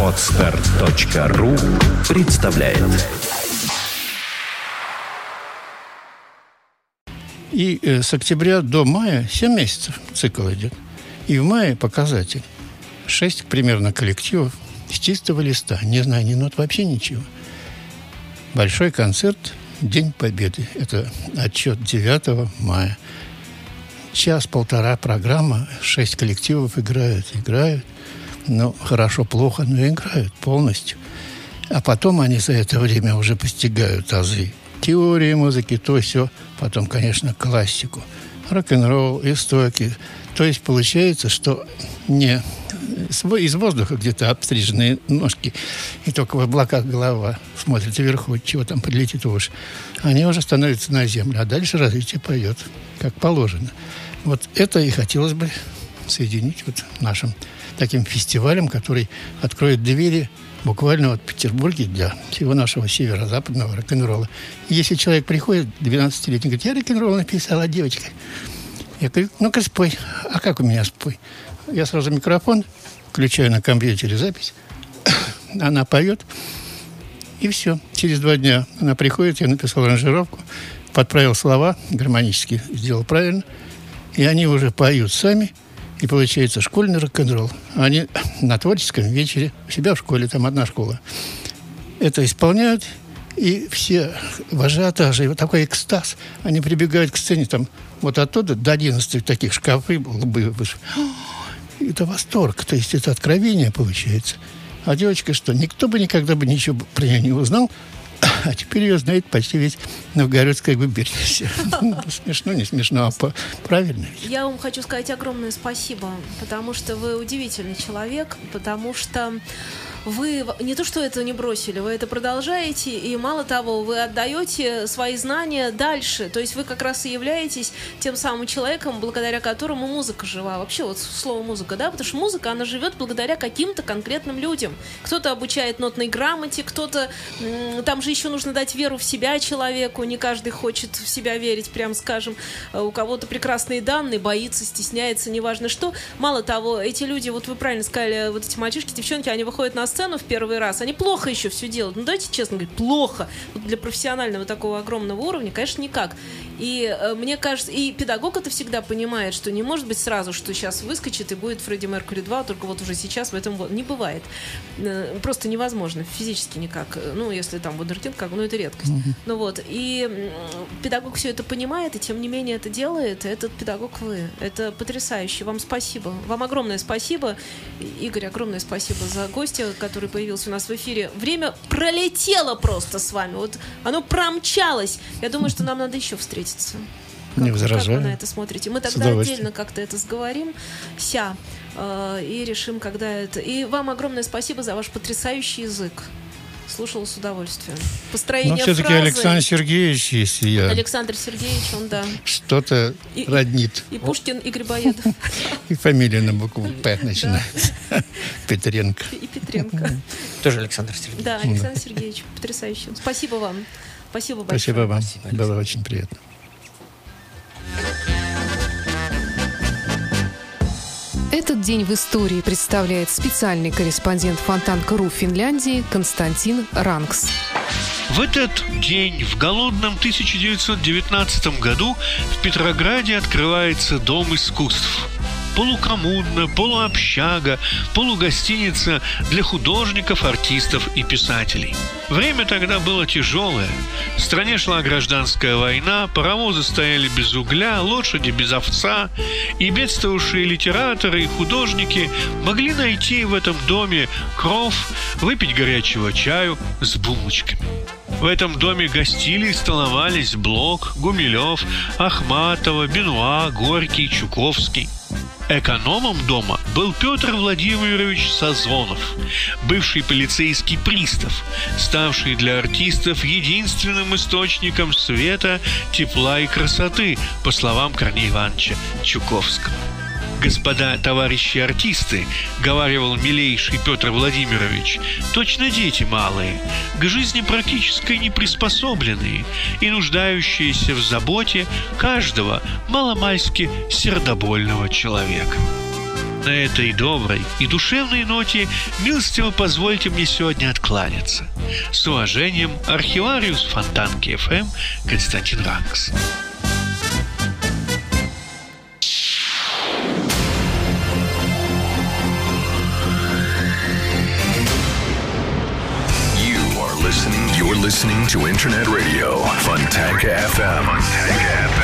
Отстар.ру представляет И э, с октября до мая 7 месяцев цикл идет. И в мае показатель. 6 примерно коллективов с чистого листа. Не знаю ни нот, вообще ничего. Большой концерт День Победы. Это отчет 9 мая. Час-полтора программа, шесть коллективов играют, играют. Ну, хорошо, плохо, но играют полностью. А потом они за это время уже постигают азы теории музыки, то все. Потом, конечно, классику. Рок-н-ролл, истоки. То есть получается, что не из воздуха где-то обстриженные ножки, и только в облаках голова смотрит вверху, чего там подлетит уж. Они уже становятся на землю, а дальше развитие поет, как положено. Вот это и хотелось бы соединить вот нашим таким фестивалем, который откроет двери буквально в Петербурге для всего нашего северо-западного рок-н-ролла. Если человек приходит, 12-летний, говорит, я рок-н-ролл написала, девочка. Я говорю, ну-ка спой. А как у меня спой? Я сразу микрофон, включаю на компьютере запись, она поет, и все. Через два дня она приходит, я написал аранжировку, подправил слова, гармонически сделал правильно, и они уже поют сами – и получается школьный рок-н-ролл. Они на творческом вечере, у себя в школе, там одна школа, это исполняют, и все вожатые, вот такой экстаз. Они прибегают к сцене, там, вот оттуда до 11 таких шкафы лбы выше. Это восторг, то есть это откровение получается. А девочка что, никто бы никогда бы ничего про нее не узнал, а теперь ее знает почти весь Новгородская губерния. Ну, смешно, не смешно, а правильно. Я вам хочу сказать огромное спасибо, потому что вы удивительный человек, потому что вы не то что это не бросили, вы это продолжаете, и мало того, вы отдаете свои знания дальше. То есть вы как раз и являетесь тем самым человеком, благодаря которому музыка жива. Вообще вот слово музыка, да, потому что музыка, она живет благодаря каким-то конкретным людям. Кто-то обучает нотной грамоте, кто-то... Там же еще нужно дать веру в себя человеку, не каждый хочет в себя верить, прям скажем. Э, у кого-то прекрасные данные, боится, стесняется, неважно что. Мало того, эти люди, вот вы правильно сказали, вот эти мальчишки, девчонки, они выходят на сцену в первый раз, они плохо еще все делают. Ну, давайте честно говорить, плохо. Вот для профессионального такого огромного уровня, конечно, никак. И э, мне кажется, и педагог это всегда понимает, что не может быть сразу, что сейчас выскочит и будет Фредди Меркьюри 2, только вот уже сейчас в этом не бывает. Э, просто невозможно, физически никак. Ну, если там вундеркинд, как, ну, это редкость. Mm-hmm. Ну вот, и э, педагог все это понимает, и тем не менее это делает, этот педагог вы. Это потрясающе. Вам спасибо. Вам огромное спасибо. Игорь, огромное спасибо за гостя, который появился у нас в эфире. Время пролетело просто с вами. Вот оно промчалось. Я думаю, что нам надо еще встретиться. Как, не возражаю. Как вы на это смотрите? Мы тогда отдельно как-то это сговорим. Ся. Э, и решим, когда это. И вам огромное спасибо за ваш потрясающий язык слушала с удовольствием. Построение Но все-таки фразы... Александр Сергеевич, если я... Александр Сергеевич, он, да. Что-то и, роднит. И Пушкин, и Грибоедов. И фамилия на букву П начинается. Петренко. И Петренко. Тоже Александр Сергеевич. Да, Александр Сергеевич, потрясающе. Спасибо вам. Спасибо большое. Спасибо вам. Было очень приятно. Этот день в истории представляет специальный корреспондент Фонтанка.ру Финляндии Константин Ранкс. В этот день, в голодном 1919 году, в Петрограде открывается Дом искусств – полукоммуна, полуобщага, полугостиница для художников, артистов и писателей. Время тогда было тяжелое. В стране шла гражданская война, паровозы стояли без угля, лошади без овца, и бедствовавшие литераторы и художники могли найти в этом доме кров, выпить горячего чаю с булочками. В этом доме гостили и столовались Блок, Гумилев, Ахматова, Бенуа, Горький, Чуковский – Экономом дома был Петр Владимирович Созвонов, бывший полицейский пристав, ставший для артистов единственным источником света, тепла и красоты, по словам Корнея Ивановича Чуковского господа товарищи артисты, говаривал милейший Петр Владимирович, точно дети малые, к жизни практической не приспособленные и нуждающиеся в заботе каждого маломальски сердобольного человека. На этой доброй и душевной ноте милостиво позвольте мне сегодня откланяться. С уважением, архивариус Фонтанки ФМ Константин Ранкс. Listening to Internet Radio, Fontanka FM. Fontanka FM.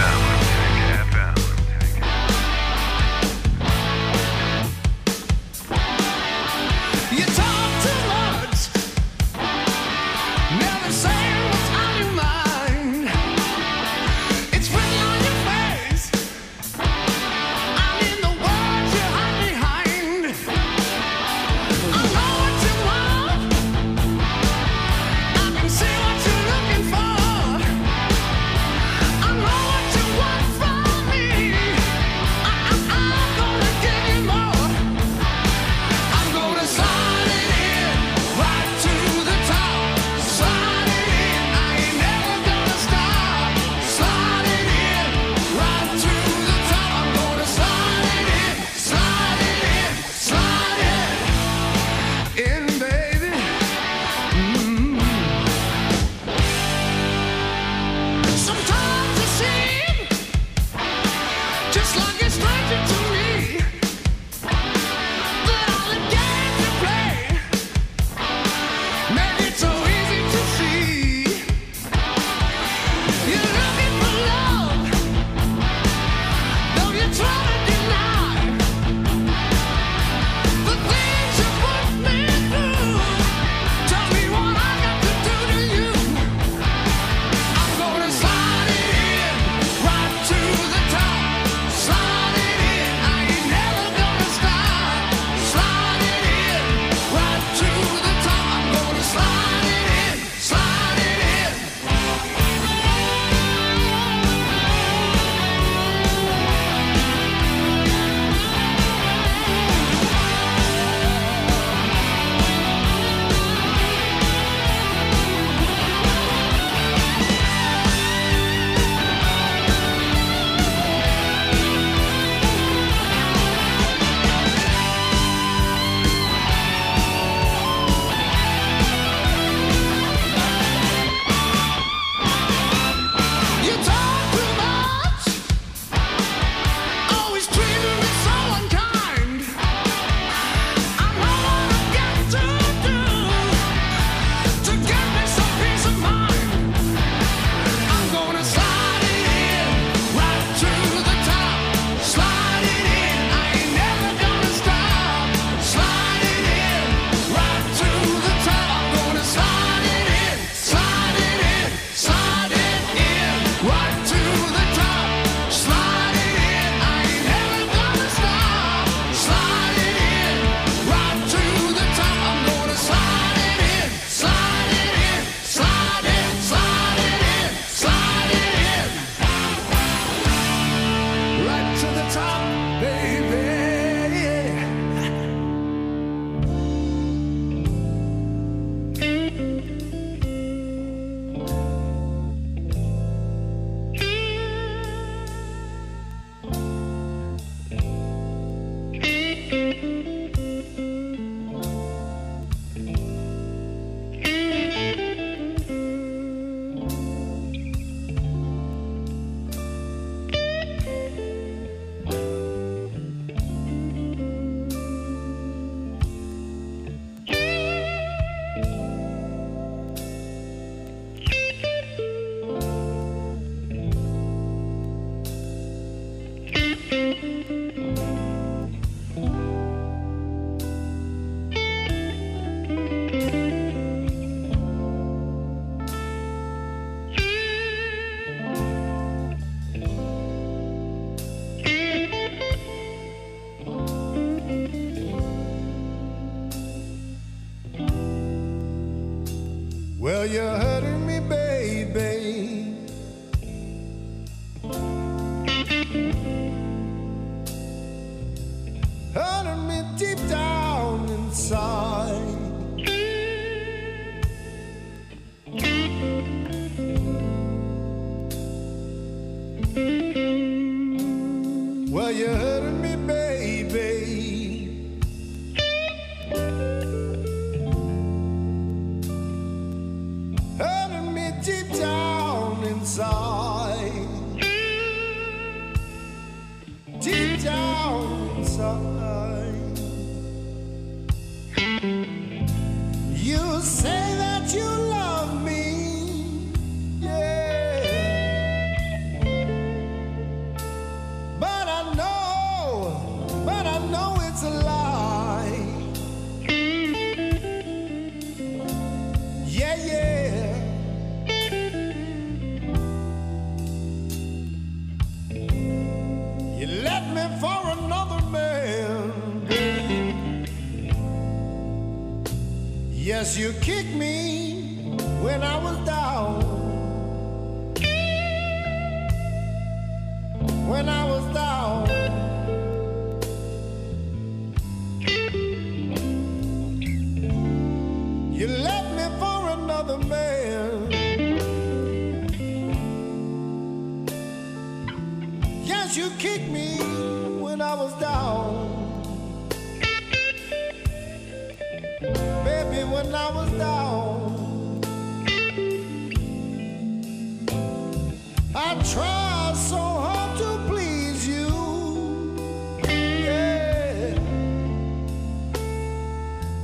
Well, you're hurting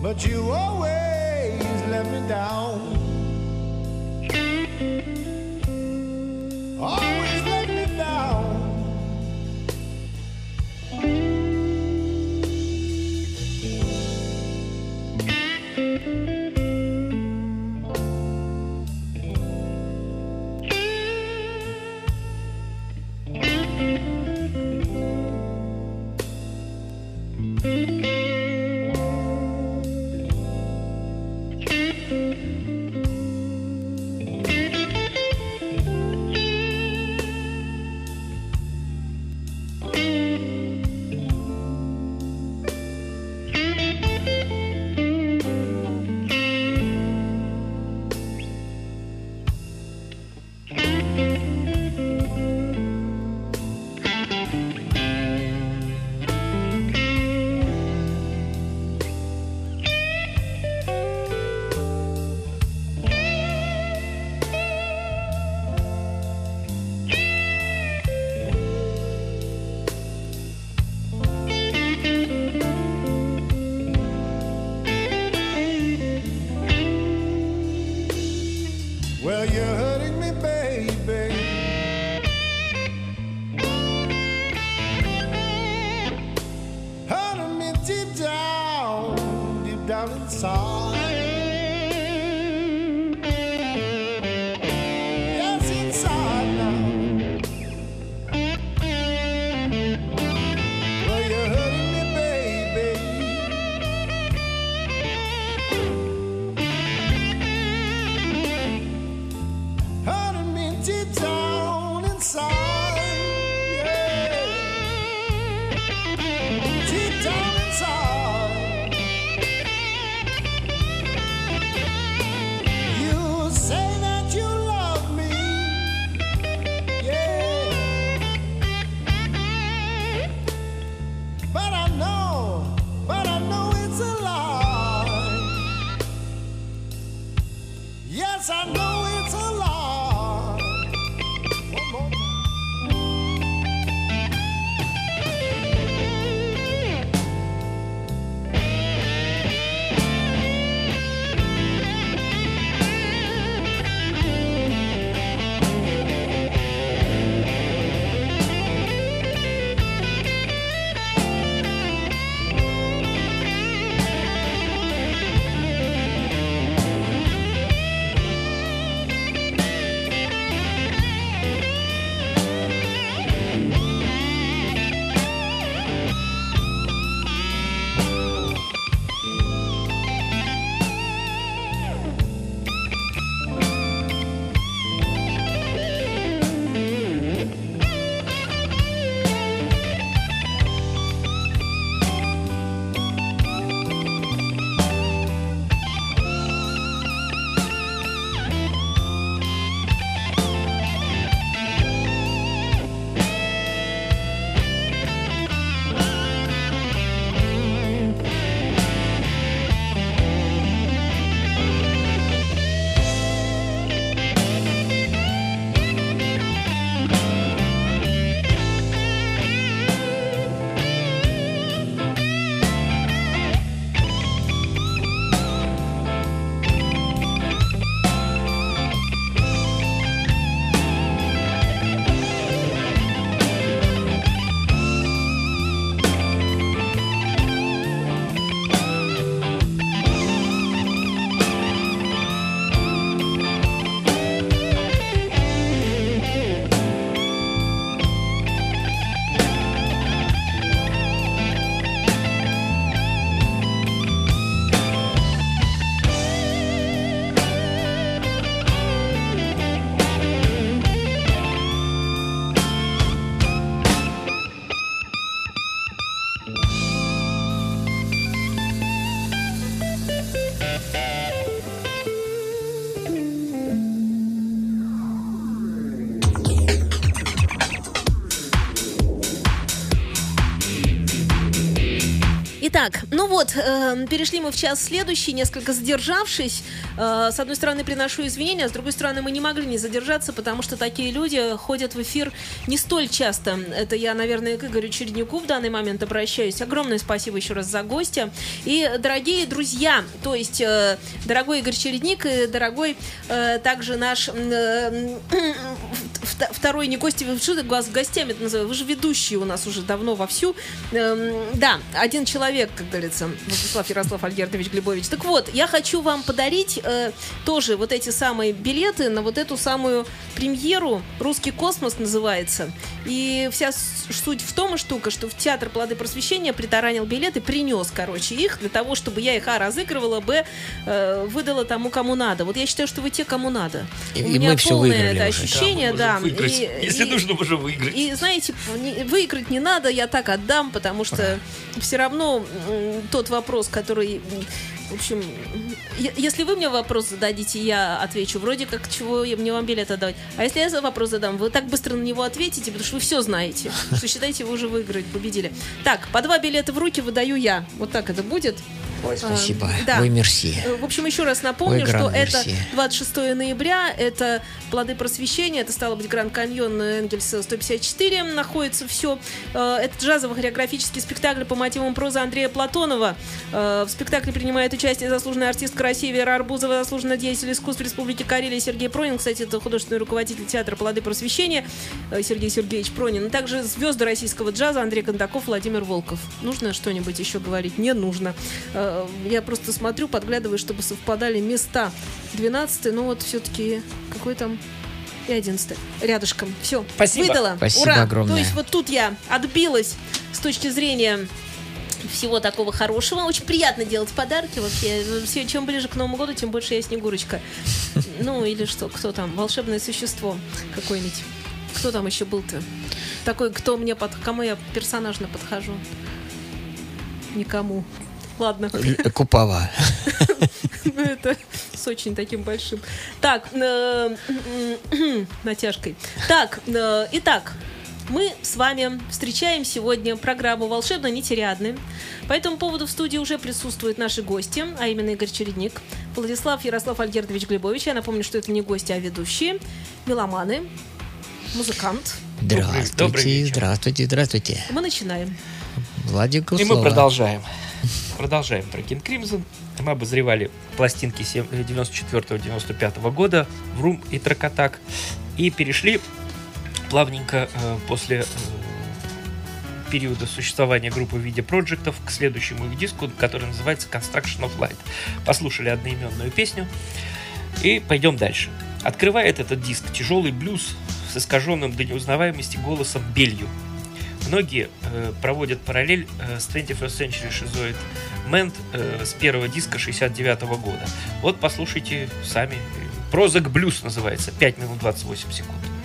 But you always let me down. Вот, э, перешли мы в час следующий, несколько задержавшись. Э, с одной стороны, приношу извинения, а с другой стороны, мы не могли не задержаться, потому что такие люди ходят в эфир не столь часто. Это я, наверное, к Игорю Череднюку в данный момент обращаюсь. Огромное спасибо еще раз за гостя. И, дорогие друзья, то есть, э, дорогой Игорь Чередник и дорогой э, также наш э, второй не гости, что ты вас гостями это называю? Вы же ведущие у нас уже давно вовсю. Эм, да, один человек, как говорится, Владислав Ярослав Альгертович Глебович. Так вот, я хочу вам подарить э, тоже вот эти самые билеты на вот эту самую премьеру «Русский космос» называется. И вся суть в том и штука, что в театр «Плоды просвещения» притаранил билеты, принес, короче, их для того, чтобы я их, а, разыгрывала, б, э, выдала тому, кому надо. Вот я считаю, что вы те, кому надо. И, У и меня мы все полное выиграли это уже. ощущение, да. Выиграть. И- Если и- нужно, можем выиграть. и знаете, не- выиграть не надо, я так отдам, потому что все равно тот вопрос, который, в общем, если вы мне вопрос зададите, я отвечу. Вроде как чего я- мне вам билет отдавать. А если я за вопрос задам, вы так быстро на него ответите, потому что вы все знаете. Что считаете, вы уже выиграли, победили. Так, по два билета в руки выдаю я. Вот так это будет. Ой, спасибо. А, да. Ой, мерси. Э, В общем, еще раз напомню, Ой, что Гран это Мерси. 26 ноября, это «Плоды просвещения», это стало быть Гранд Каньон Энгельса 154, находится все. Это джазово-хореографический спектакль по мотивам прозы Андрея Платонова. Э, В спектакле принимает участие заслуженная артистка России Вера Арбузова, заслуженный деятель искусств Республики Карелия Сергей Пронин, кстати, это художественный руководитель театра «Плоды просвещения» э, Сергей Сергеевич Пронин, а также звезды российского джаза Андрей Кондаков, Владимир Волков. Нужно что-нибудь еще говорить? Не нужно. Э, Я просто смотрю, подглядываю, чтобы совпадали места. 12 ну вот все-таки какой там и 11 рядышком. Все, Спасибо. выдала. Спасибо Ура! огромное. То есть вот тут я отбилась с точки зрения всего такого хорошего. Очень приятно делать подарки вообще. Все, чем ближе к Новому году, тем больше я Снегурочка. Ну, или что, кто там? Волшебное существо какое-нибудь. Кто там еще был-то? Такой, кто мне под... Кому я персонажно подхожу? Никому. Ладно. Купава. Ну, это с очень таким большим. Так, э, натяжкой. Так, э, итак, мы с вами встречаем сегодня программу «Волшебно нетериадны». По этому поводу в студии уже присутствуют наши гости, а именно Игорь Чередник, Владислав Ярослав Альгердович Глебович. Я напомню, что это не гости, а ведущие, меломаны, музыкант. добрый Здравствуйте, вечер. здравствуйте, здравствуйте. Мы начинаем. Владик И мы продолжаем. Продолжаем про King Crimson. Мы обозревали пластинки 94-95 года в Рум и Тракатак. И перешли плавненько э, после э, периода существования группы в виде проектов к следующему их диску, который называется Construction of Light. Послушали одноименную песню и пойдем дальше. Открывает этот диск тяжелый блюз с искаженным до неузнаваемости голосом Белью. Многие э, проводят параллель э, с 21st Century Shizoid Ment э, с первого диска 69 года. Вот послушайте сами. Прозак Блюз называется. 5 минут 28 секунд.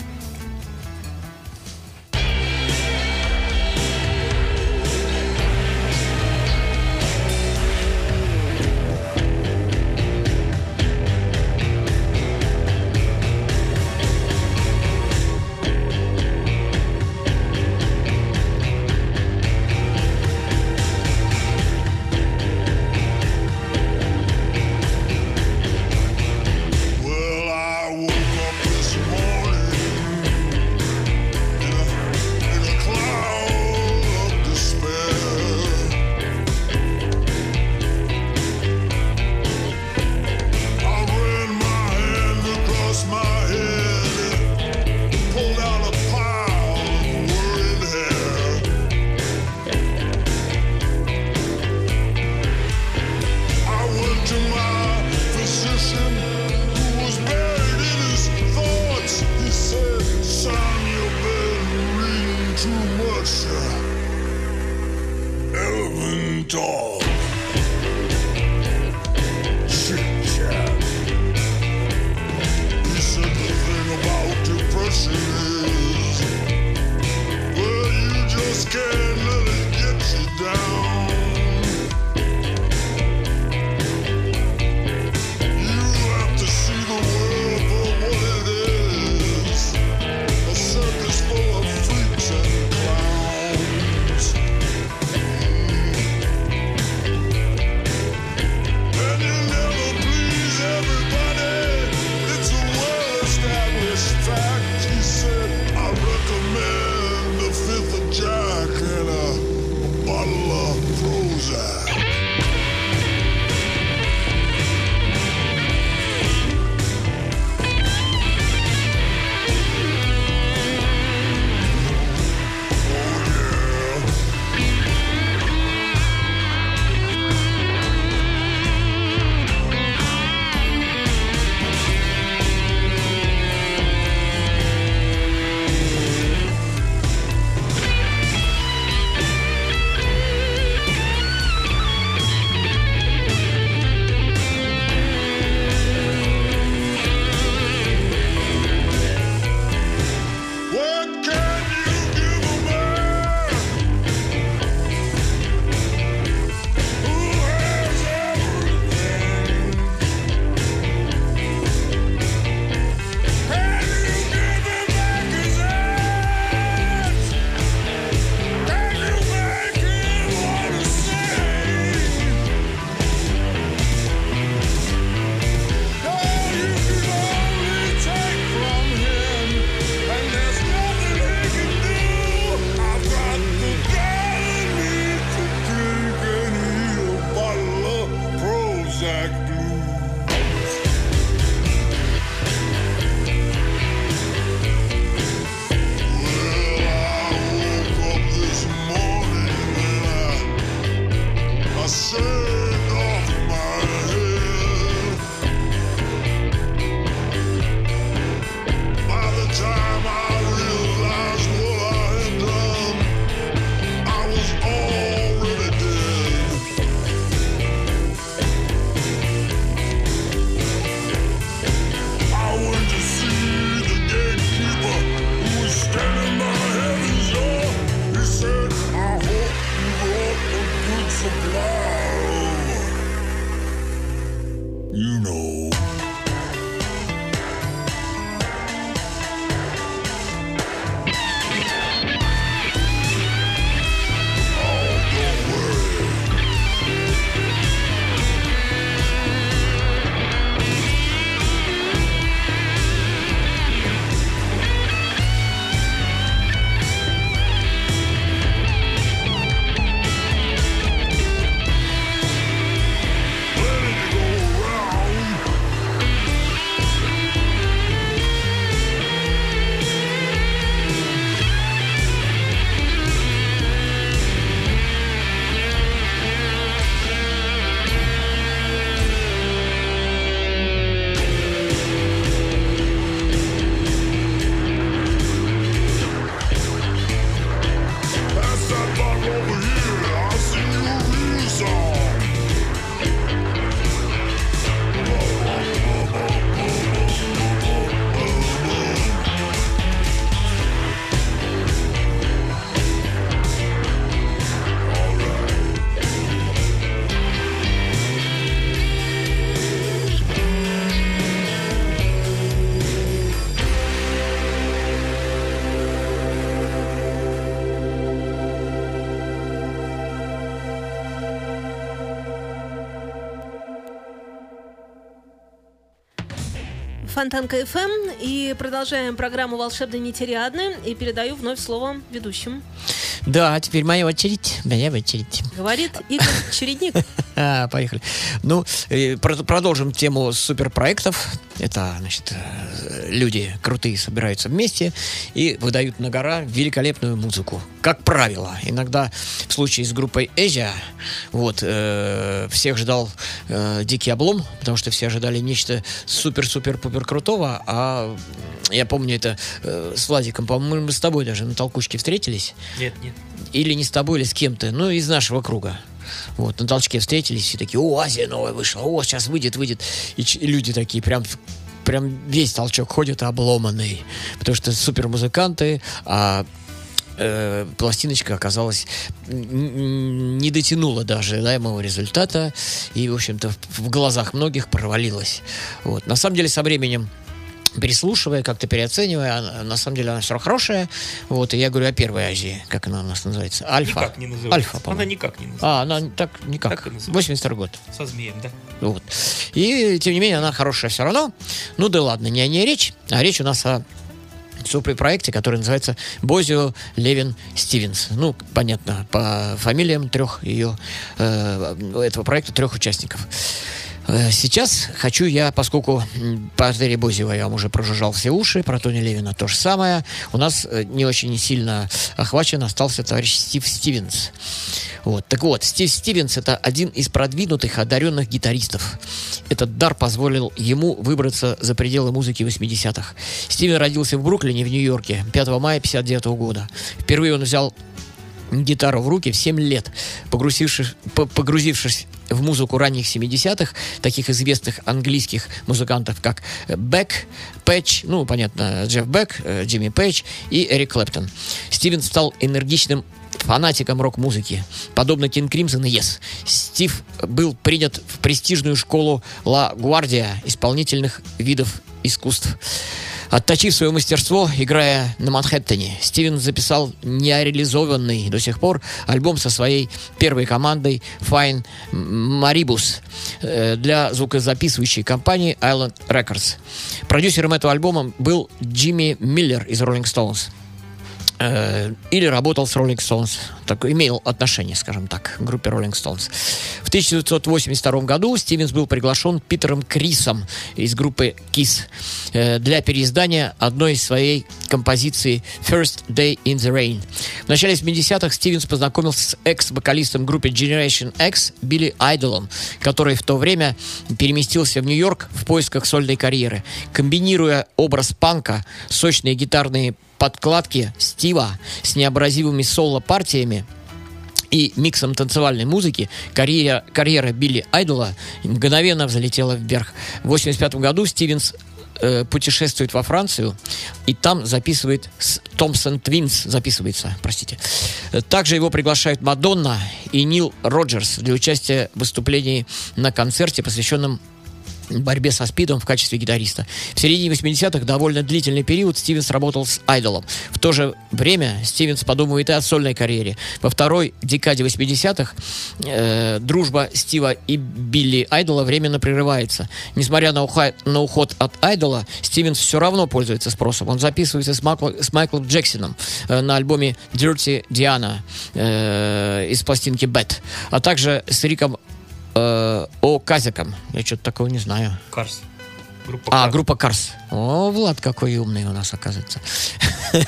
door. Фонтанка ФМ. И продолжаем программу «Волшебной нетериадны». И передаю вновь слово ведущим. Да, теперь моя очередь. Моя очередь. Говорит Игорь Чередник. А, поехали. Ну, э, про- продолжим тему суперпроектов. Это, значит, э, люди крутые собираются вместе и выдают на гора великолепную музыку. Как правило, иногда в случае с группой Эзия, вот, э, всех ждал э, дикий облом, потому что все ожидали нечто супер-супер-пупер крутого, а я помню это э, с Владиком, по-моему, мы с тобой даже на толкучке встретились Нет, нет. или не с тобой, или с кем-то, ну, из нашего круга. Вот, на толчке встретились, все такие, о, Азия новая вышла, о, сейчас выйдет, выйдет. И, и люди такие прям прям весь толчок ходит обломанный, потому что супер музыканты, а э, пластиночка оказалась не дотянула до ожидаемого результата и, в общем-то, в глазах многих провалилась. Вот. На самом деле, со временем переслушивая, как-то переоценивая, она- на самом деле она все равно хорошая. Вот, и я говорю о первой Азии, как она у нас называется. Альфа. Никак не называется. Альфа, Она по-моему. никак не называется. А, она так никак. Так и называется. 82 год. Со змеем, да. Вот. И, тем не менее, она хорошая все равно. Ну да ладно, не о ней речь, а речь у нас о суперпроекте, который называется Бозио Левин Стивенс. Ну, понятно, по фамилиям трех ее, э, этого проекта трех участников. Э, Сейчас хочу я, поскольку по Терри Бозева я вам уже прожужжал все уши, про Тони Левина то же самое, у нас э, не очень сильно охвачен остался товарищ Стив Стивенс. Вот. Так вот, Стив Стивенс это один из продвинутых, одаренных гитаристов. Этот дар позволил ему выбраться за пределы музыки 80-х. Стивен родился в Бруклине, в Нью-Йорке, 5 мая 59 года. Впервые он взял гитару в руки в 7 лет, погрузившись, по- погрузившись в музыку ранних 70-х, таких известных английских музыкантов, как Бек, Пэтч, ну, понятно, Джефф Бек, э, Джимми Пэтч и Эрик Клэптон. Стивен стал энергичным фанатиком рок-музыки, подобно King Crimson и Yes. Стив был принят в престижную школу Ла Гвардия исполнительных видов искусств. Отточив свое мастерство, играя на Манхэттене, Стивен записал нереализованный до сих пор альбом со своей первой командой Fine Maribus э, для звукозаписывающей компании Island Records. Продюсером этого альбома был Джимми Миллер из Rolling Stones. Э, или работал с Rolling Stones, так, имел отношение, скажем так, к группе Rolling Stones. В 1982 году Стивенс был приглашен Питером Крисом из группы Kiss э, для переиздания одной из своей композиции First Day in the Rain. В начале 70-х Стивенс познакомился с экс-вокалистом группы Generation X Билли Айдолом, который в то время переместился в Нью-Йорк в поисках сольной карьеры. Комбинируя образ панка, сочные гитарные подкладки Стива с необразивыми соло-партиями и миксом танцевальной музыки карьера, карьера Билли Айдола мгновенно взлетела вверх. В 1985 году Стивенс э, путешествует во Францию и там записывает Томпсон Твинс записывается, простите. Также его приглашают Мадонна и Нил Роджерс для участия в выступлении на концерте, посвященном борьбе со СПИДом в качестве гитариста. В середине 80-х довольно длительный период Стивенс работал с Айдолом. В то же время Стивенс подумывает и о сольной карьере. Во второй декаде 80-х э, дружба Стива и Билли Айдола временно прерывается. Несмотря на, уха- на уход от Айдола, Стивенс все равно пользуется спросом. Он записывается с, Макл- с Майклом Джексоном э, на альбоме Dirty Diana э, из пластинки Bad, а также с Риком э, О Казиком. Я что-то такого не знаю. Карс. Группа А, Карс. группа Карс. О, Влад какой умный у нас оказывается.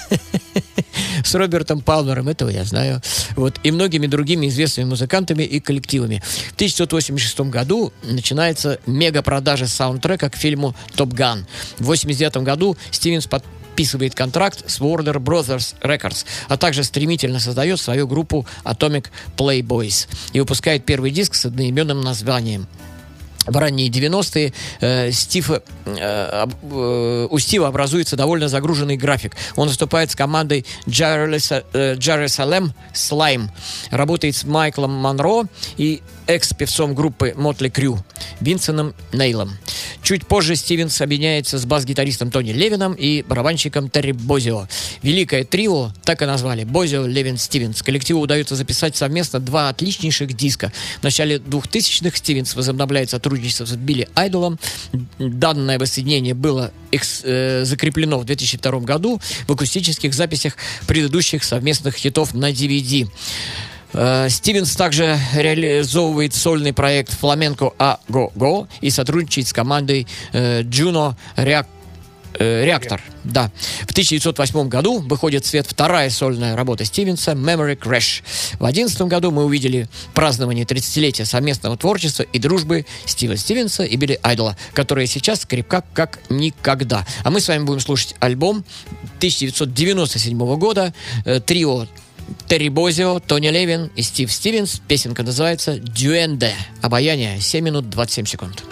С Робертом Палмером, этого я знаю. Вот, и многими другими известными музыкантами и коллективами. В 1986 году начинается мега-продажа саундтрека к фильму «Топ Ган». В 1989 году Стивенс подписывает контракт с Warner Brothers Records, а также стремительно создает свою группу Atomic Playboys и выпускает первый диск с одноименным названием в ранние 90-е э, Стив, э, э, у Стива образуется довольно загруженный график. Он выступает с командой Jerusa- э, Jerusalem Slime, работает с Майклом Монро и экс-певцом группы Мотли Крю Винсеном Нейлом. Чуть позже Стивенс объединяется с бас-гитаристом Тони Левином и барабанщиком Терри Бозио. Великое трио, так и назвали, Бозио, Левин, Стивенс. Коллективу удается записать совместно два отличнейших диска. В начале 2000-х Стивенс возобновляет сотрудничество с Билли Айдолом. Данное воссоединение было экс- э, закреплено в 2002 году в акустических записях предыдущих совместных хитов на DVD. Э, Стивенс также реализовывает сольный проект «Фламенко А Го Го» и сотрудничает с командой э, Juno Reac- э, Реактор. Да. В 1908 году выходит в свет вторая сольная работа Стивенса «Memory Crash». В 2011 году мы увидели празднование 30-летия совместного творчества и дружбы Стива Стивенса и Билли Айдола, которая сейчас крепка как никогда. А мы с вами будем слушать альбом 1997 года трио Терри Бозио, Тони Левин и Стив Стивенс. Песенка называется «Дюэнде». Обаяние. 7 минут 27 секунд.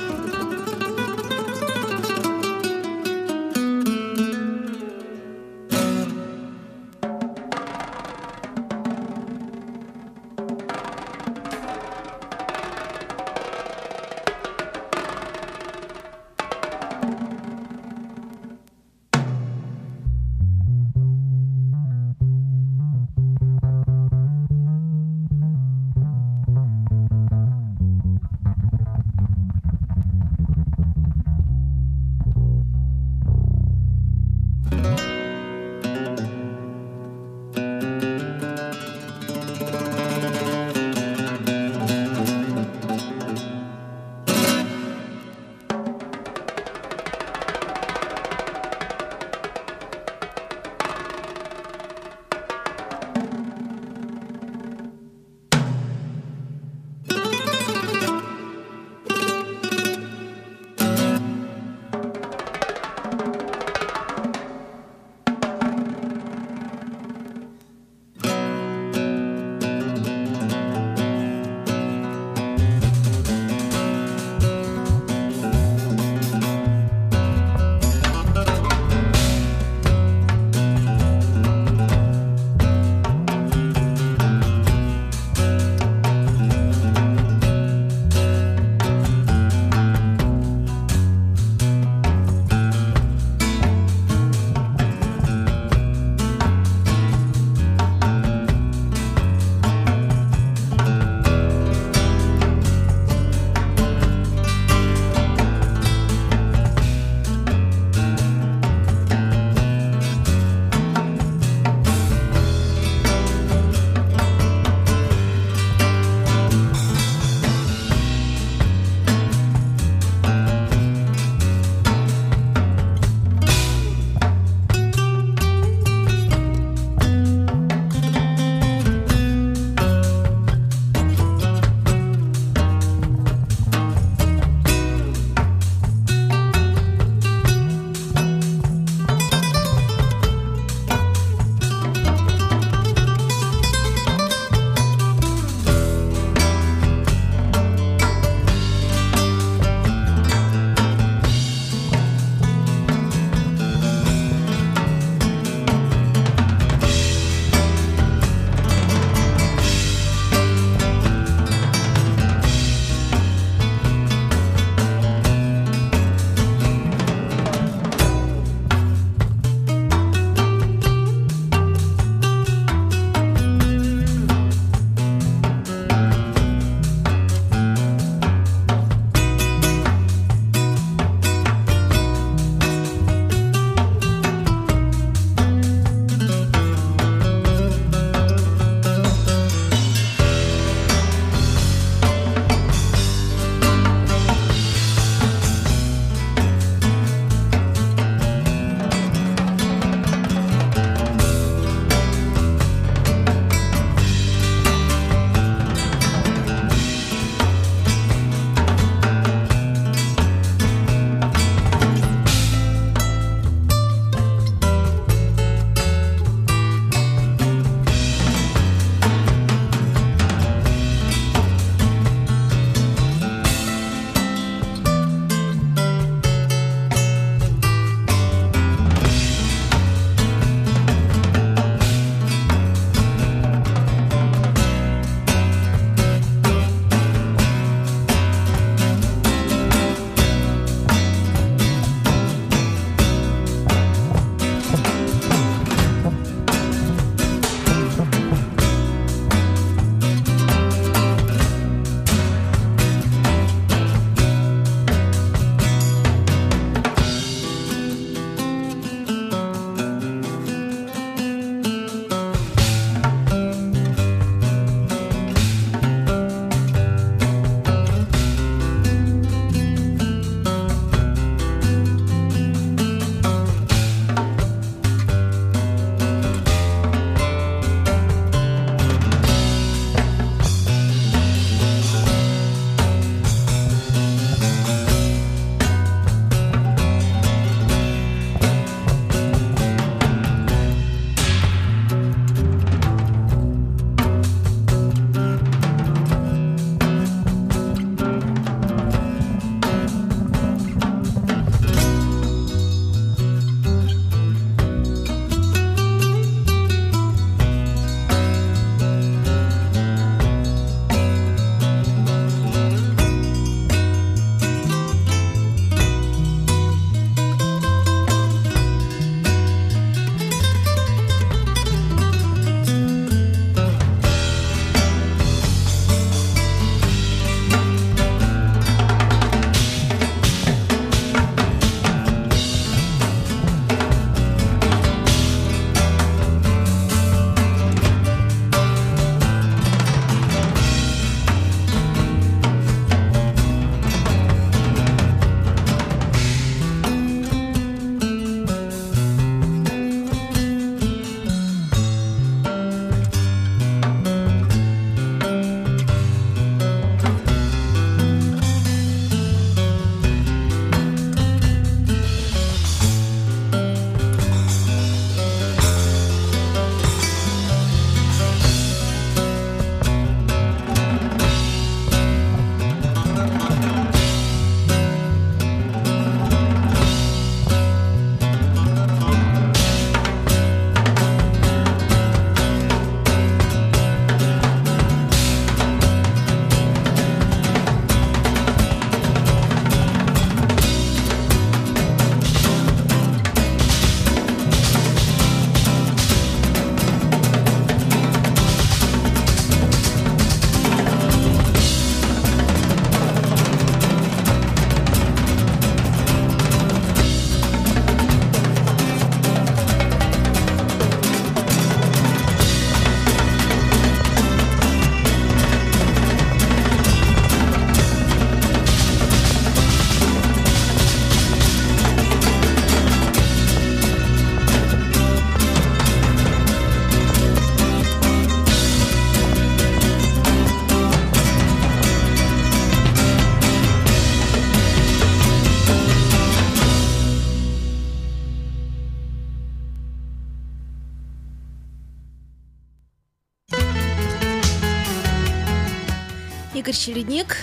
Чередник,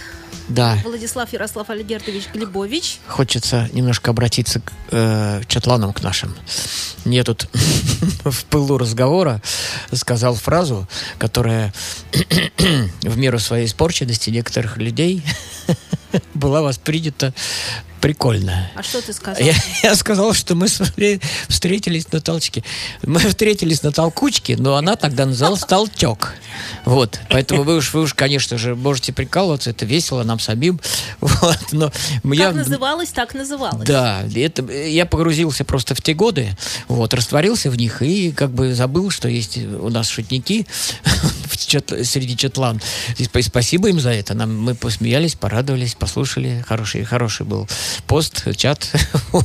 Да, Владислав Ярослав Альгертович Глебович. хочется немножко обратиться к э, чатланам к нашим. Я тут в пылу разговора сказал фразу, которая в меру своей испорченности некоторых людей была воспринята прикольно. А что ты сказал? Я, я сказал, что мы встретились на толчке. Мы встретились на толкучке, но она тогда называлась толчок. Вот. Поэтому вы уж, вы уж, конечно же, можете прикалываться, это весело нам самим. Вот. Но я, Как называлось, так называлось. да, это, я погрузился просто в те годы, вот, растворился в них и как бы забыл, что есть у нас шутники в чат- среди чатлан. И сп- спасибо им за это. Нам, мы посмеялись, порадовались, послушали. Хороший, хороший был пост, чат. Вот.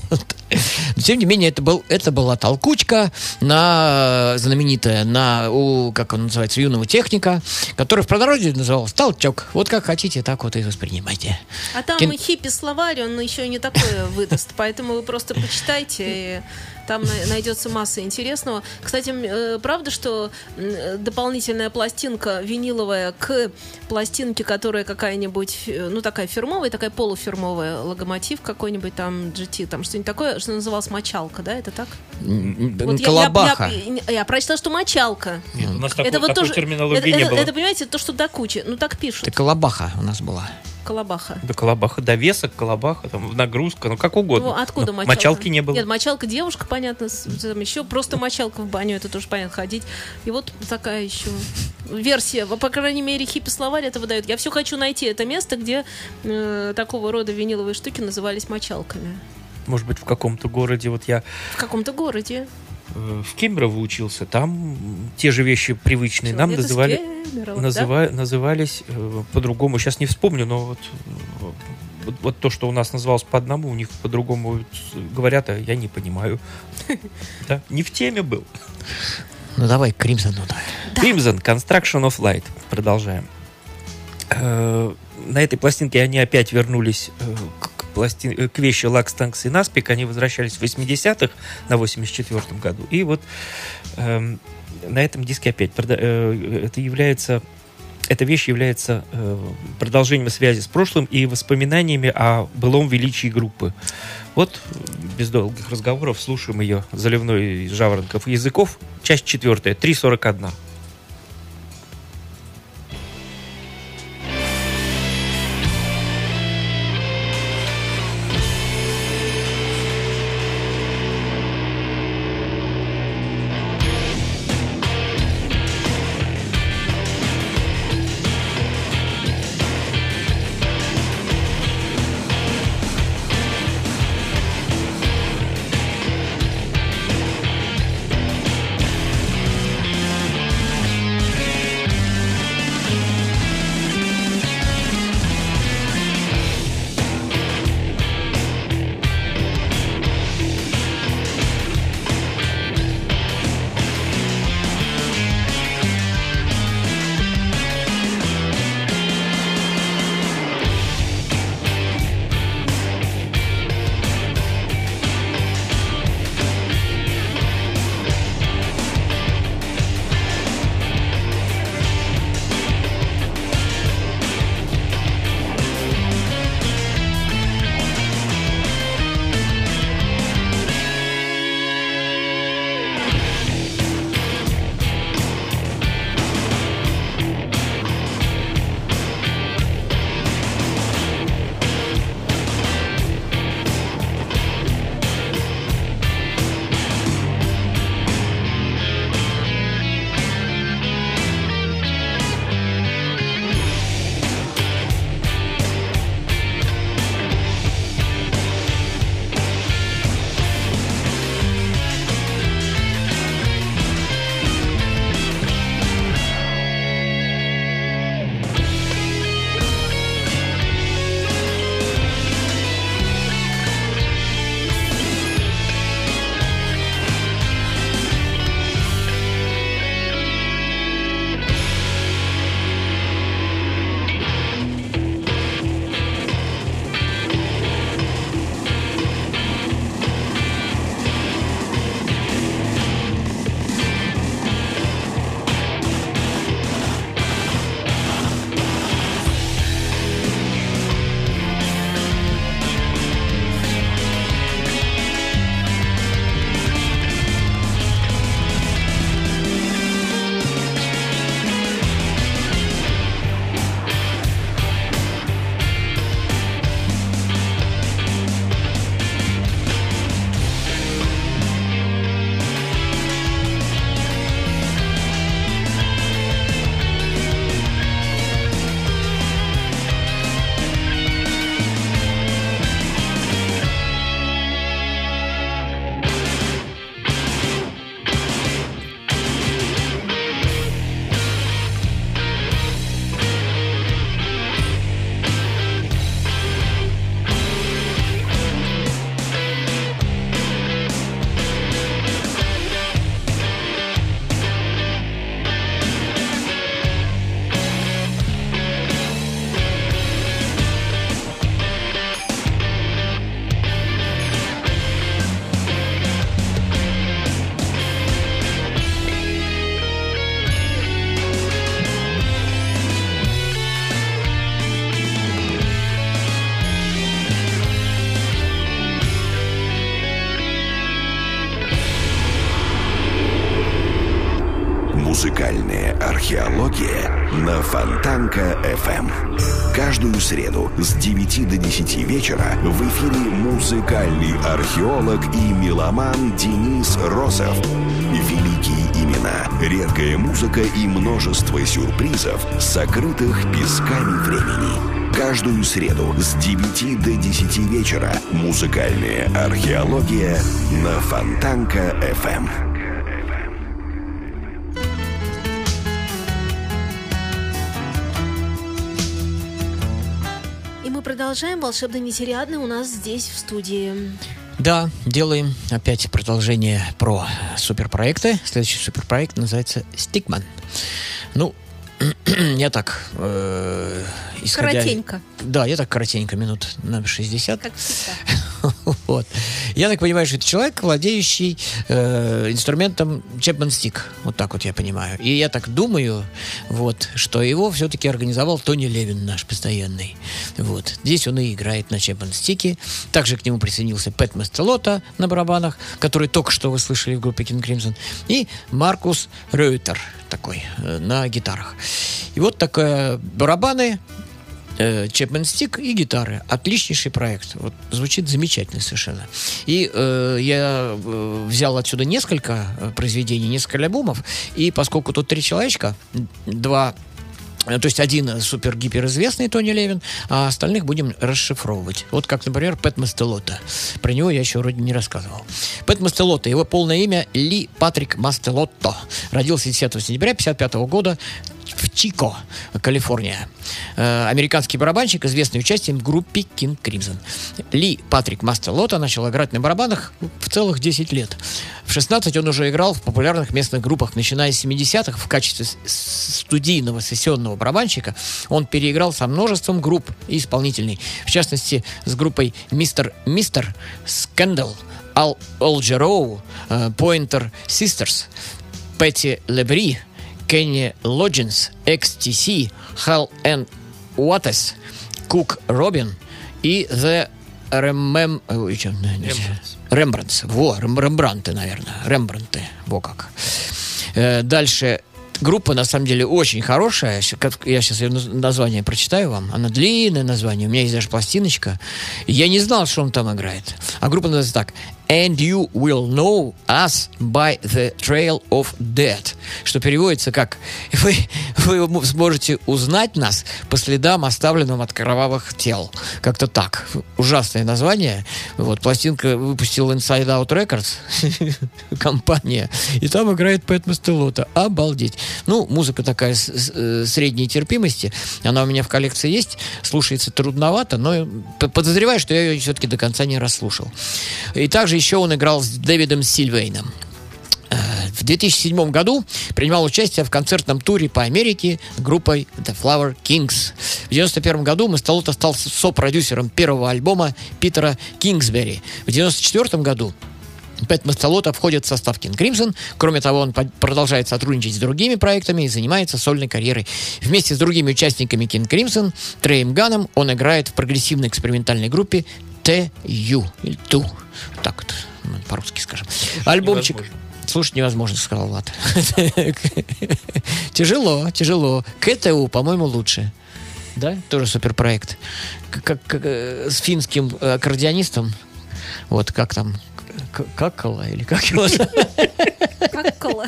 Но, тем не менее, это, был, это была толкучка на знаменитая, на, у, как он называется, юного техника, который в продороде назывался толчок. Вот как хотите, так вот и воспринимайте. А там Кин- хиппи-словарь, он еще не такое выдаст, поэтому вы просто почитайте, и там на- найдется масса интересного. Кстати, э, правда, что м, дополнительная пластинка виниловая к пластинке, которая какая-нибудь, э, ну, такая фирмовая, такая полуфирмовая, логомотив какой-нибудь там, GT, там что-нибудь такое, что называлось мочалка, да, это так? Вот я- Колобаха. Я, я, я прочитала, что мочалка. Нет, у нас такой, это вот такой тоже, терминологии это, не это- было. это, понимаете, то, что до кучи. Ну, так пишут. Это колобаха у нас была. Колобаха. До колобаха, довесок, колобаха, там, нагрузка, ну как угодно. Ну, откуда Но мочалка? Мочалки не было. Нет, мочалка девушка, понятно, там еще просто мочалка в баню, это тоже понятно, ходить. И вот такая еще версия, по крайней мере, хиппи-словарь это выдает. Я все хочу найти это место, где э, такого рода виниловые штуки назывались мочалками. Может быть, в каком-то городе, вот я В каком-то городе. э, в Кемерово учился, там те же вещи привычные нам Человек из называли, Кемерово, да? называ- назывались э, по-другому. Сейчас не вспомню, но вот, э, вот, вот то, что у нас называлось по одному, у них по-другому говорят, а я не понимаю. Да, не в теме был. Ну давай, к Кримсону. Crimson, Construction of Light. Продолжаем. Э, На этой пластинке они опять вернулись к, пластин- к вещи Лакс, Танкс и Наспик. Они возвращались в 80-х на 84-м году. И вот эм, на этом диске опять э, это является эта вещь является э, продолжением связи с прошлым и воспоминаниями о былом величии группы. Вот, э, без долгих разговоров, слушаем ее «Заливной из жаворонков языков», часть четвертая, 3.41. 9 до 10 вечера в эфире музыкальный археолог и меломан Денис Росов. Великие имена, редкая музыка и множество сюрпризов, сокрытых песками времени. Каждую среду с 9 до 10 вечера музыкальная археология на Фонтанка продолжаем волшебно нетериадный у нас здесь, в студии. Да, делаем опять продолжение про суперпроекты. Следующий суперпроект называется «Стикман». Ну, я так... э, исходя- Коротенько. Да, я так коротенько, минут на 60. Как всегда. Вот. Я так понимаю, что это человек, владеющий э, инструментом Чепман Стик. Вот так вот я понимаю. И я так думаю, вот, что его все-таки организовал Тони Левин, наш постоянный. Вот. Здесь он и играет на Чепман Стике. Также к нему присоединился Пэт Мастелота на барабанах, который только что вы слышали в группе King Crimson, и Маркус Реутер такой э, на гитарах. И вот такая барабаны, э, Чепмен Стик и гитары. Отличнейший проект. Вот, звучит замечательно совершенно. И э, я э, взял отсюда несколько э, произведений, несколько альбомов. И поскольку тут три человечка, два э, то есть один супер-гиперизвестный Тони Левин, а остальных будем расшифровывать. Вот как, например, Пэт Мастелота. Про него я еще вроде не рассказывал. Пэт Мастелота, его полное имя Ли Патрик Мастелотто. Родился 10 сентября 1955 года в Чико, Калифорния. Э, американский барабанщик, известный участием в группе King Crimson. Ли Патрик Мастелота начал играть на барабанах в целых 10 лет. В 16 он уже играл в популярных местных группах. Начиная с 70-х в качестве студийного сессионного барабанщика он переиграл со множеством групп и исполнителей. В частности, с группой Мистер Мистер, Скандал, Ал Олджероу, Pointer Sisters, Пэтти Лебри, Кенни Лоджинс, XTC, Хал Н. Уаттес, Кук Робин и The не, Рембрандтс. Во, Рем- Рембранты, наверное. Рембранты. Во как. Э, дальше. Группа, на самом деле, очень хорошая. Я сейчас ее наз- название прочитаю вам. Она длинное название. У меня есть даже пластиночка. Я не знал, что он там играет. А группа называется так. And you will know us by the trail of dead. Что переводится как вы, вы сможете узнать нас по следам, оставленным от кровавых тел. Как-то так. Ужасное название. Вот, пластинка выпустила Inside Out Records, компания, и там играет Пэт Мастелота. Обалдеть. Ну, музыка такая э, средней терпимости. Она у меня в коллекции есть. Слушается трудновато, но подозреваю, что я ее все-таки до конца не расслушал. И также еще он играл с Дэвидом Сильвейном. Э, В 2007 году принимал участие в концертном туре по Америке группой The Flower Kings. В 1991 году Мастелота стал сопродюсером первого альбома Питера Кингсбери. В 1994 году Пэт Мастелота входит в состав King Crimson. Кроме того, он продолжает сотрудничать с другими проектами и занимается сольной карьерой. Вместе с другими участниками King Crimson, Трэем Ганом, он играет в прогрессивной экспериментальной группе TU. Или TU. Так вот, по-русски скажем. Альбомчик... невозможно. Слушать невозможно, сказал Влад. Тяжело, тяжело. КТУ, по-моему, лучше. Да? Тоже суперпроект. Как, как- э, с финским аккордеонистом. Вот как там? Какала или как его? Как кола.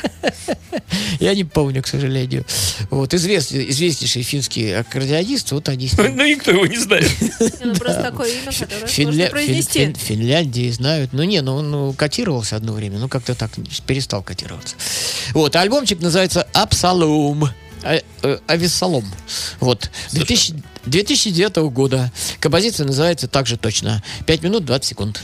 Я не помню, к сожалению. Вот, известный, известнейший финский аккордеонист, вот они с ним Ну, никто его не знает. Ну, просто такое имя, которое произнести. Фин- Финляндии знают. Ну, не, ну, ну, котировался одно время, ну, как-то так перестал котироваться. Вот, альбомчик называется «Абсалом». А- э, Авессалом. Вот. 2000 2009 года. Композиция называется также точно. 5 минут 20 секунд.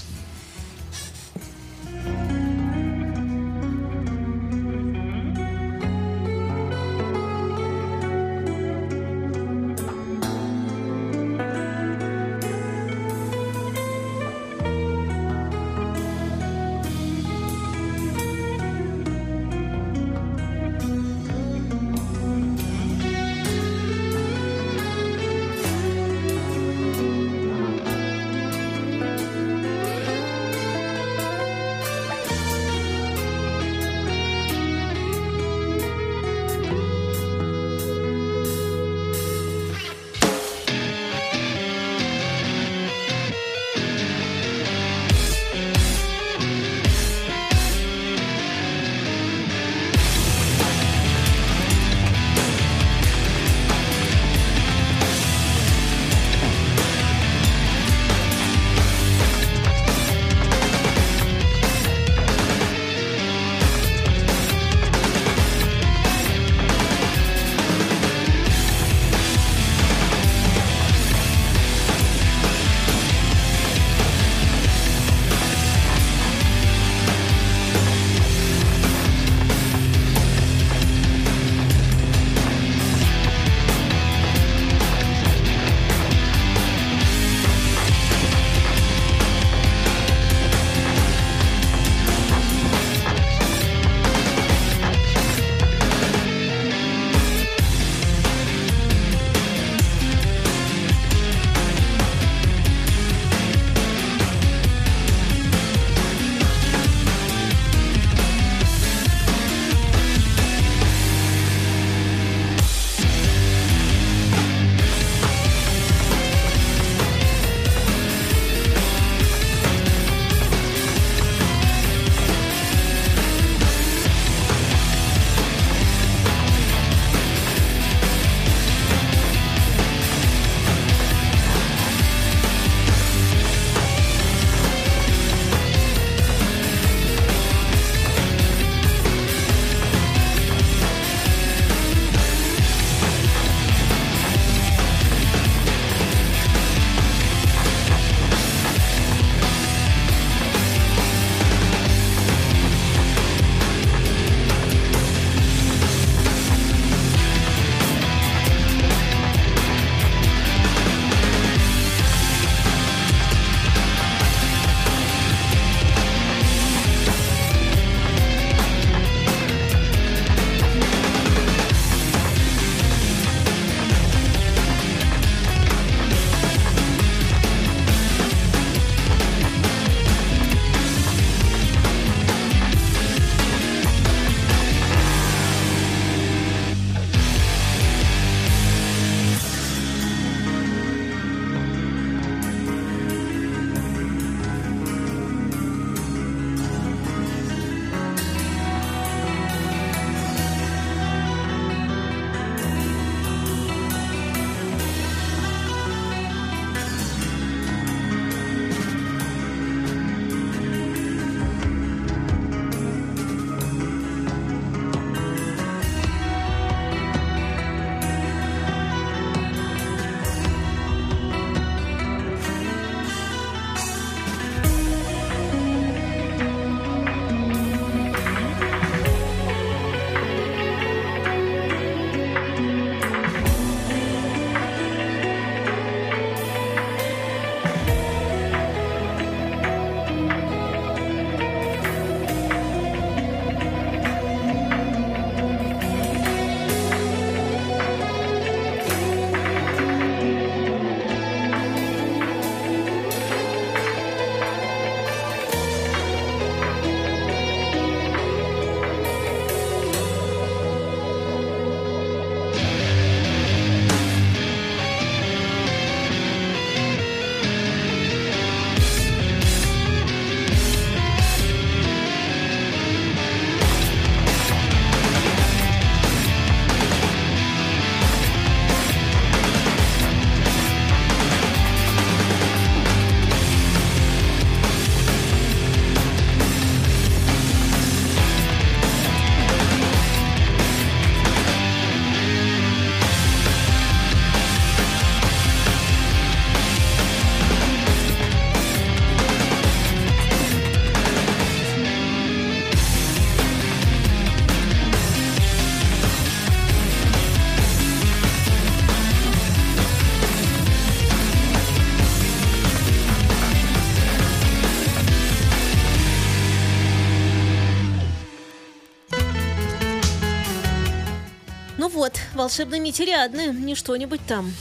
Вот, волшебный Митериадны, не что-нибудь там.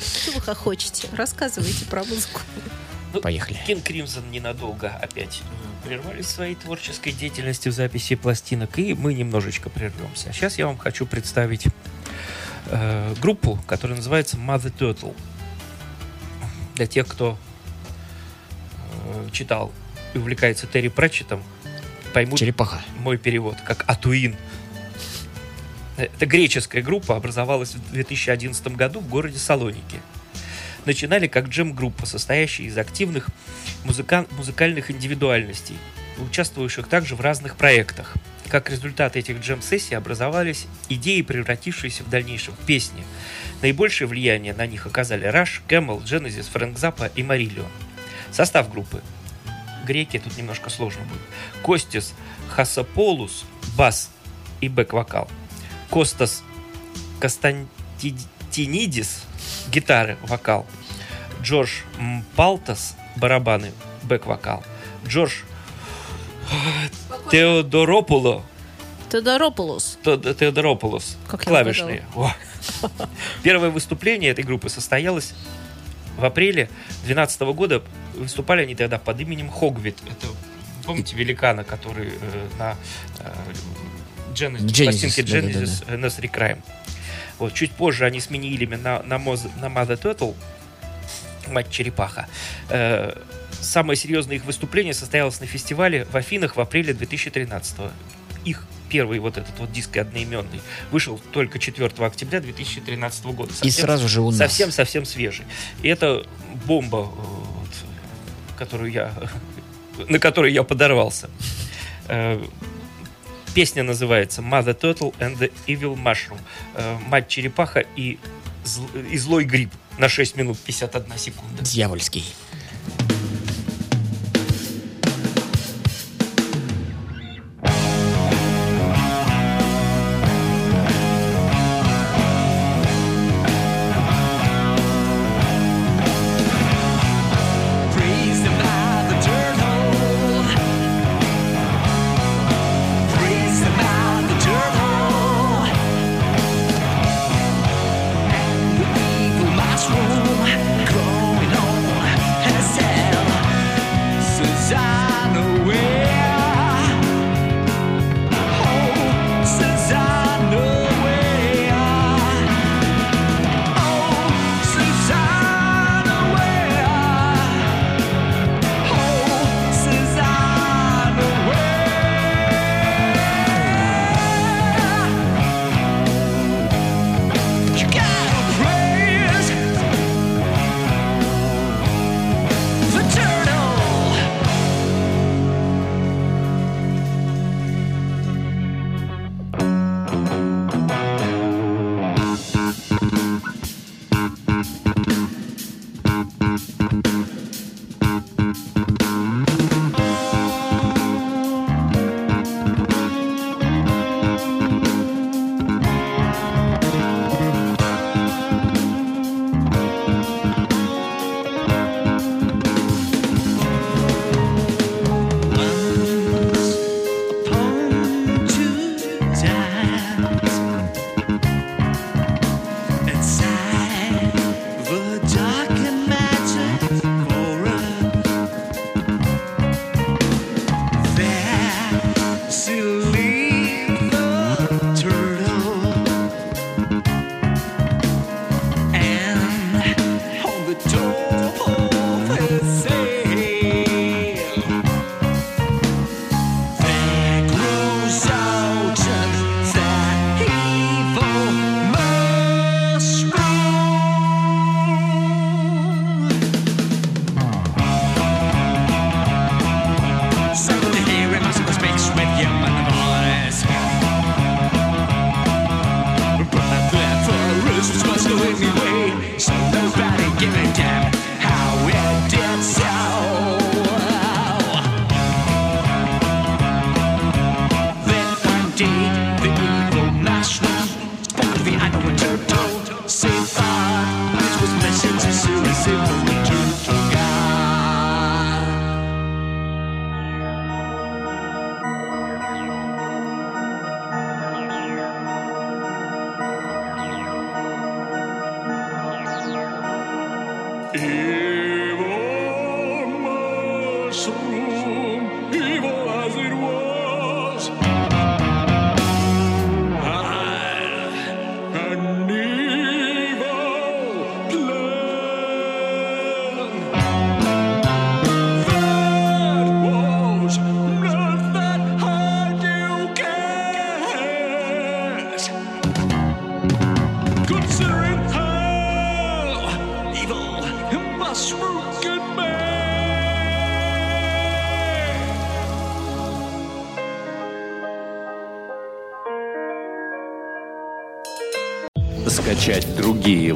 Что вы хохочете? Рассказывайте про музыку. Поехали. Кинг Кримсон ненадолго опять э, прервали своей творческой деятельности в записи пластинок, и мы немножечко прервемся. Сейчас я вам хочу представить э, группу, которая называется Mother Turtle. Для тех, кто э, читал и увлекается Терри Пратчетом, поймут Черепаха. мой перевод, как Атуин. Это греческая группа, образовалась в 2011 году в городе Салоники. Начинали как джем-группа, состоящая из активных музыка- музыкальных индивидуальностей, участвующих также в разных проектах. Как результат этих джем-сессий образовались идеи, превратившиеся в дальнейшем в песни. Наибольшее влияние на них оказали Rush, Camel, Genesis, Фрэнк Заппа и Марильо. Состав группы. Греки тут немножко сложно будет. Костис Хасаполус, бас и бэк-вокал. Костас Костантинидис, гитары, вокал. Джордж Палтас, барабаны, бэк-вокал. Джордж Теодоропуло, Тодоропулос. Тод- Теодоропулос, Как клавишные. Первое выступление этой группы состоялось в апреле 2012 года. Выступали они тогда под именем Хогвит. Это, помните, великана, который э, на э, Genesis, Genesis, пластинке да-да-да-да. Genesis э, Nursery Crime. Вот, чуть позже они сменили имя на, на, Моз- на Mother Turtle, мать черепаха. Э, самое серьезное их выступление состоялось на фестивале в Афинах в апреле 2013 Их первый вот этот вот диск одноименный вышел только 4 октября 2013 года. И сразу же у нас. Совсем-совсем свежий. И это бомба, э, вот, которую я, на которой я подорвался. Песня называется Mother Turtle and the Evil Mushroom. Э, Мать черепаха и, зл- и злой гриб на 6 минут 51 секунда. Дьявольский.